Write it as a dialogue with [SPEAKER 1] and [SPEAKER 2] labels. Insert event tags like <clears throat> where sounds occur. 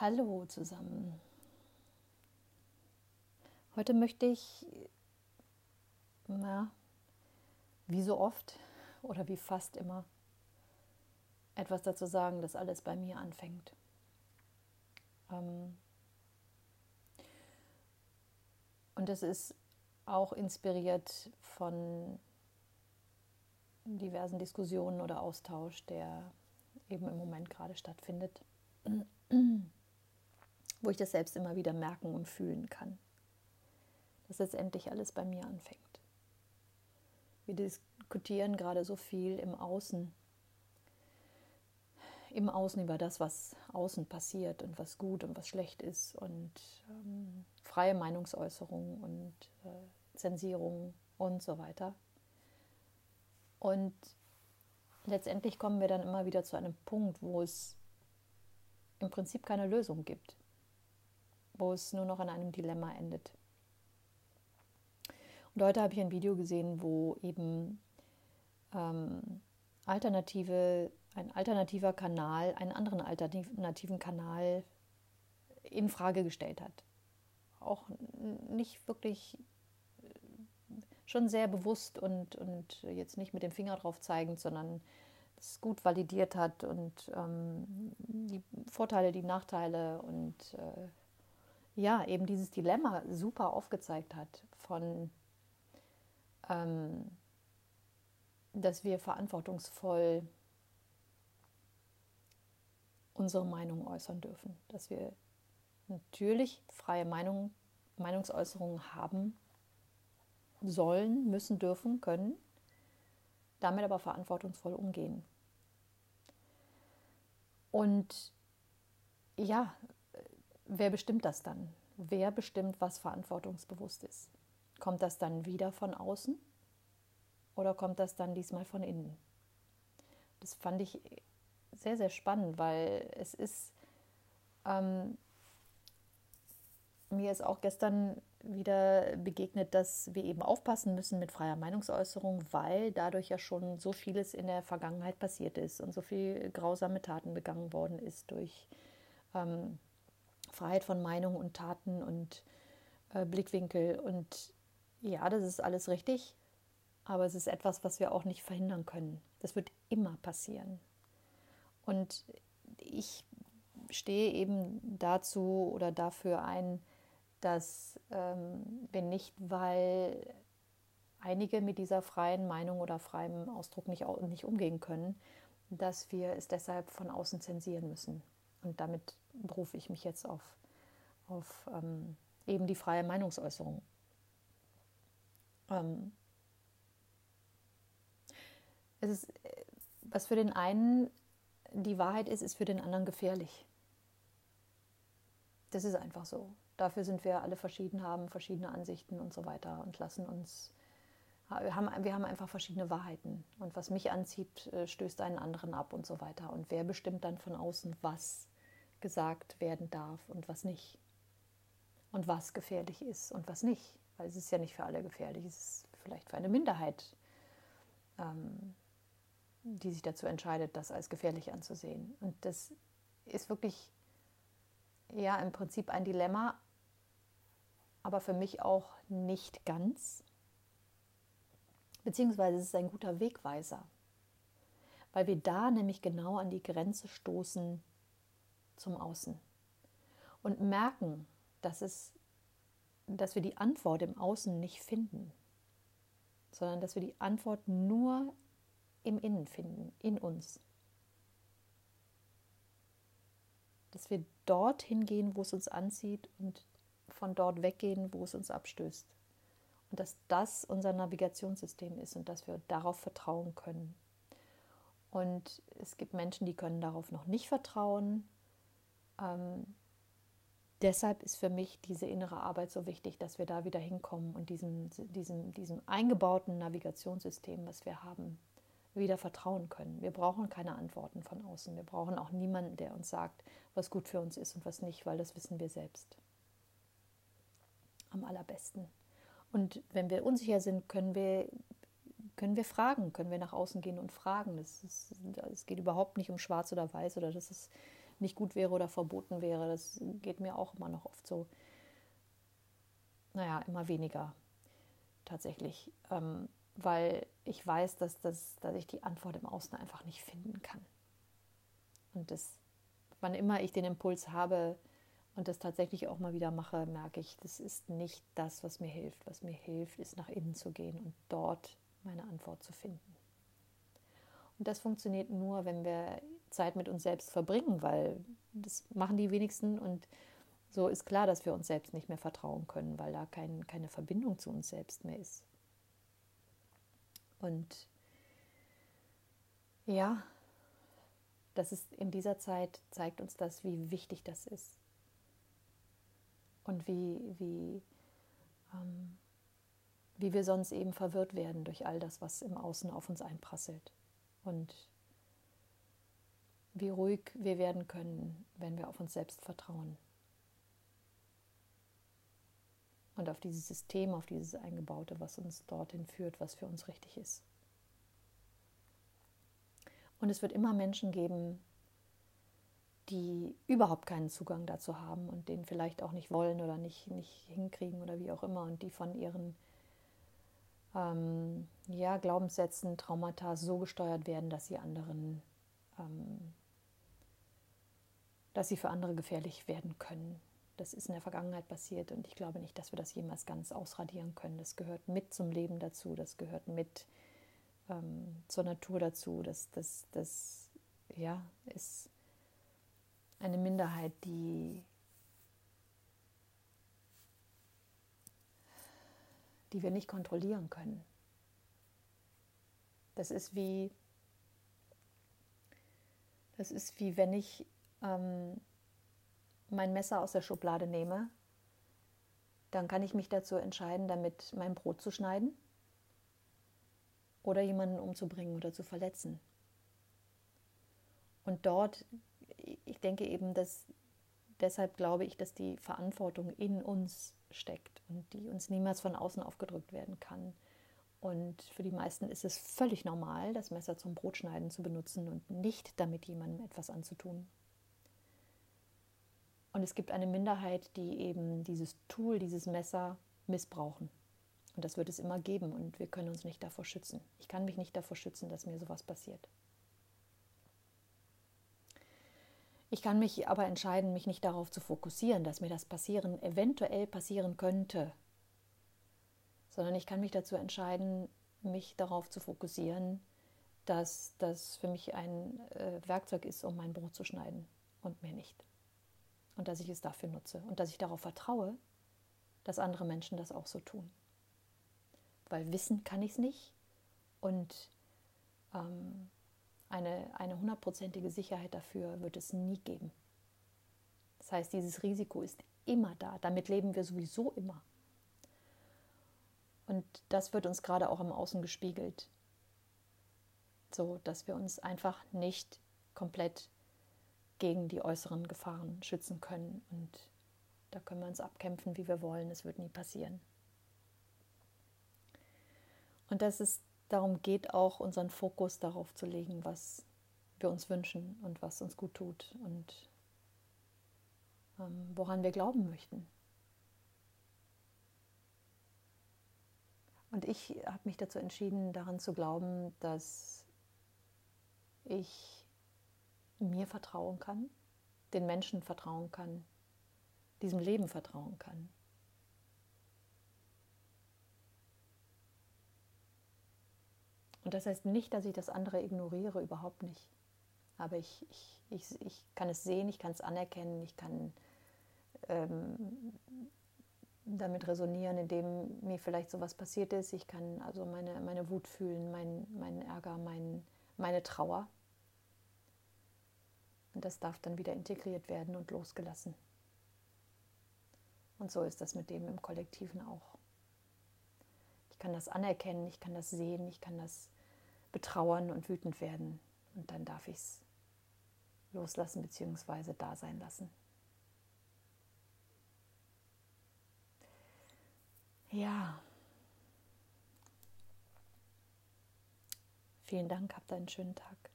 [SPEAKER 1] Hallo zusammen. Heute möchte ich, na, wie so oft oder wie fast immer, etwas dazu sagen, dass alles bei mir anfängt. Ähm und das ist auch inspiriert von diversen Diskussionen oder Austausch, der eben im Moment gerade stattfindet <clears throat> wo ich das selbst immer wieder merken und fühlen kann. Dass letztendlich alles bei mir anfängt. Wir diskutieren gerade so viel im Außen, im Außen über das, was außen passiert und was gut und was schlecht ist und ähm, freie Meinungsäußerung und äh, Zensierung und so weiter. Und letztendlich kommen wir dann immer wieder zu einem Punkt, wo es im Prinzip keine Lösung gibt wo es nur noch an einem Dilemma endet. Und heute habe ich ein Video gesehen, wo eben ähm, alternative, ein alternativer Kanal einen anderen alternativen Kanal in Frage gestellt hat. Auch nicht wirklich äh, schon sehr bewusst und, und jetzt nicht mit dem Finger drauf zeigend, sondern es gut validiert hat und ähm, die Vorteile, die Nachteile und äh, ja, eben dieses Dilemma super aufgezeigt hat von, ähm, dass wir verantwortungsvoll unsere Meinung äußern dürfen, dass wir natürlich freie Meinung, Meinungsäußerungen haben sollen, müssen, dürfen, können, damit aber verantwortungsvoll umgehen. Und ja, wer bestimmt das dann? Wer bestimmt, was verantwortungsbewusst ist? Kommt das dann wieder von außen oder kommt das dann diesmal von innen? Das fand ich sehr, sehr spannend, weil es ist, ähm, mir ist auch gestern wieder begegnet, dass wir eben aufpassen müssen mit freier Meinungsäußerung, weil dadurch ja schon so vieles in der Vergangenheit passiert ist und so viel grausame Taten begangen worden ist durch ähm, Freiheit von Meinung und Taten und äh, Blickwinkel. Und ja, das ist alles richtig, aber es ist etwas, was wir auch nicht verhindern können. Das wird immer passieren. Und ich stehe eben dazu oder dafür ein, dass ähm, wir nicht, weil einige mit dieser freien Meinung oder freiem Ausdruck nicht, nicht umgehen können, dass wir es deshalb von außen zensieren müssen. Und damit berufe ich mich jetzt auf, auf ähm, eben die freie Meinungsäußerung. Ähm, es ist, was für den einen die Wahrheit ist, ist für den anderen gefährlich. Das ist einfach so. Dafür sind wir alle verschieden, haben verschiedene Ansichten und so weiter und lassen uns. Wir haben, wir haben einfach verschiedene Wahrheiten. Und was mich anzieht, äh, stößt einen anderen ab und so weiter. Und wer bestimmt dann von außen, was gesagt werden darf und was nicht. Und was gefährlich ist und was nicht. Weil es ist ja nicht für alle gefährlich, es ist vielleicht für eine Minderheit, ähm, die sich dazu entscheidet, das als gefährlich anzusehen. Und das ist wirklich ja im Prinzip ein Dilemma, aber für mich auch nicht ganz. Beziehungsweise es ist ein guter Wegweiser, weil wir da nämlich genau an die Grenze stoßen zum Außen und merken, dass, es, dass wir die Antwort im Außen nicht finden, sondern dass wir die Antwort nur im Innen finden, in uns. Dass wir dorthin gehen, wo es uns anzieht und von dort weggehen, wo es uns abstößt. Und dass das unser Navigationssystem ist und dass wir darauf vertrauen können. Und es gibt Menschen, die können darauf noch nicht vertrauen, ähm, deshalb ist für mich diese innere Arbeit so wichtig, dass wir da wieder hinkommen und diesem, diesem, diesem eingebauten Navigationssystem, was wir haben, wieder vertrauen können. Wir brauchen keine Antworten von außen. Wir brauchen auch niemanden, der uns sagt, was gut für uns ist und was nicht, weil das wissen wir selbst. Am allerbesten. Und wenn wir unsicher sind, können wir, können wir fragen, können wir nach außen gehen und fragen. Es geht überhaupt nicht um schwarz oder weiß oder das ist nicht gut wäre oder verboten wäre. Das geht mir auch immer noch oft so. Naja, immer weniger tatsächlich. Ähm, weil ich weiß, dass, das, dass ich die Antwort im Außen einfach nicht finden kann. Und das, wann immer ich den Impuls habe und das tatsächlich auch mal wieder mache, merke ich, das ist nicht das, was mir hilft. Was mir hilft, ist nach innen zu gehen und dort meine Antwort zu finden. Und das funktioniert nur, wenn wir Zeit mit uns selbst verbringen, weil das machen die wenigsten und so ist klar, dass wir uns selbst nicht mehr vertrauen können, weil da kein, keine Verbindung zu uns selbst mehr ist. Und ja, das ist in dieser Zeit zeigt uns das, wie wichtig das ist. Und wie, wie, ähm, wie wir sonst eben verwirrt werden durch all das, was im Außen auf uns einprasselt. Und wie ruhig wir werden können, wenn wir auf uns selbst vertrauen. und auf dieses System, auf dieses Eingebaute, was uns dorthin führt, was für uns richtig ist. Und es wird immer Menschen geben, die überhaupt keinen Zugang dazu haben und den vielleicht auch nicht wollen oder nicht, nicht hinkriegen oder wie auch immer und die von ihren ähm, ja, Glaubenssätzen, Traumata so gesteuert werden, dass sie anderen, ähm, dass sie für andere gefährlich werden können. Das ist in der Vergangenheit passiert und ich glaube nicht, dass wir das jemals ganz ausradieren können. Das gehört mit zum Leben dazu, das gehört mit ähm, zur Natur dazu. Das, das, das ja, ist eine Minderheit, die, die wir nicht kontrollieren können. Das ist wie, das ist wie wenn ich ähm, mein Messer aus der Schublade nehme, dann kann ich mich dazu entscheiden, damit mein Brot zu schneiden oder jemanden umzubringen oder zu verletzen. Und dort, ich denke eben, dass deshalb glaube ich, dass die Verantwortung in uns steckt und die uns niemals von außen aufgedrückt werden kann. Und für die meisten ist es völlig normal, das Messer zum Brotschneiden zu benutzen und nicht damit jemandem etwas anzutun. Und es gibt eine Minderheit, die eben dieses Tool, dieses Messer missbrauchen. Und das wird es immer geben und wir können uns nicht davor schützen. Ich kann mich nicht davor schützen, dass mir sowas passiert. Ich kann mich aber entscheiden, mich nicht darauf zu fokussieren, dass mir das passieren, eventuell passieren könnte, sondern ich kann mich dazu entscheiden, mich darauf zu fokussieren, dass das für mich ein äh, Werkzeug ist, um mein Brot zu schneiden und mehr nicht und dass ich es dafür nutze und dass ich darauf vertraue, dass andere Menschen das auch so tun. Weil wissen kann ich es nicht und ähm, eine, eine hundertprozentige Sicherheit dafür wird es nie geben. Das heißt, dieses Risiko ist immer da. Damit leben wir sowieso immer. Und das wird uns gerade auch im Außen gespiegelt. So, dass wir uns einfach nicht komplett gegen die äußeren Gefahren schützen können. Und da können wir uns abkämpfen, wie wir wollen. Es wird nie passieren. Und dass es darum geht, auch unseren Fokus darauf zu legen, was wir uns wünschen und was uns gut tut und ähm, woran wir glauben möchten. Und ich habe mich dazu entschieden, daran zu glauben, dass ich mir vertrauen kann, den Menschen vertrauen kann, diesem Leben vertrauen kann. Und das heißt nicht, dass ich das andere ignoriere, überhaupt nicht. Aber ich, ich, ich, ich kann es sehen, ich kann es anerkennen, ich kann ähm, damit resonieren, indem mir vielleicht sowas passiert ist. Ich kann also meine, meine Wut fühlen, meinen mein Ärger, mein, meine Trauer. Und das darf dann wieder integriert werden und losgelassen. Und so ist das mit dem im Kollektiven auch. Ich kann das anerkennen, ich kann das sehen, ich kann das betrauern und wütend werden. Und dann darf ich es loslassen bzw. da sein lassen. Ja. Vielen Dank, habt einen schönen Tag.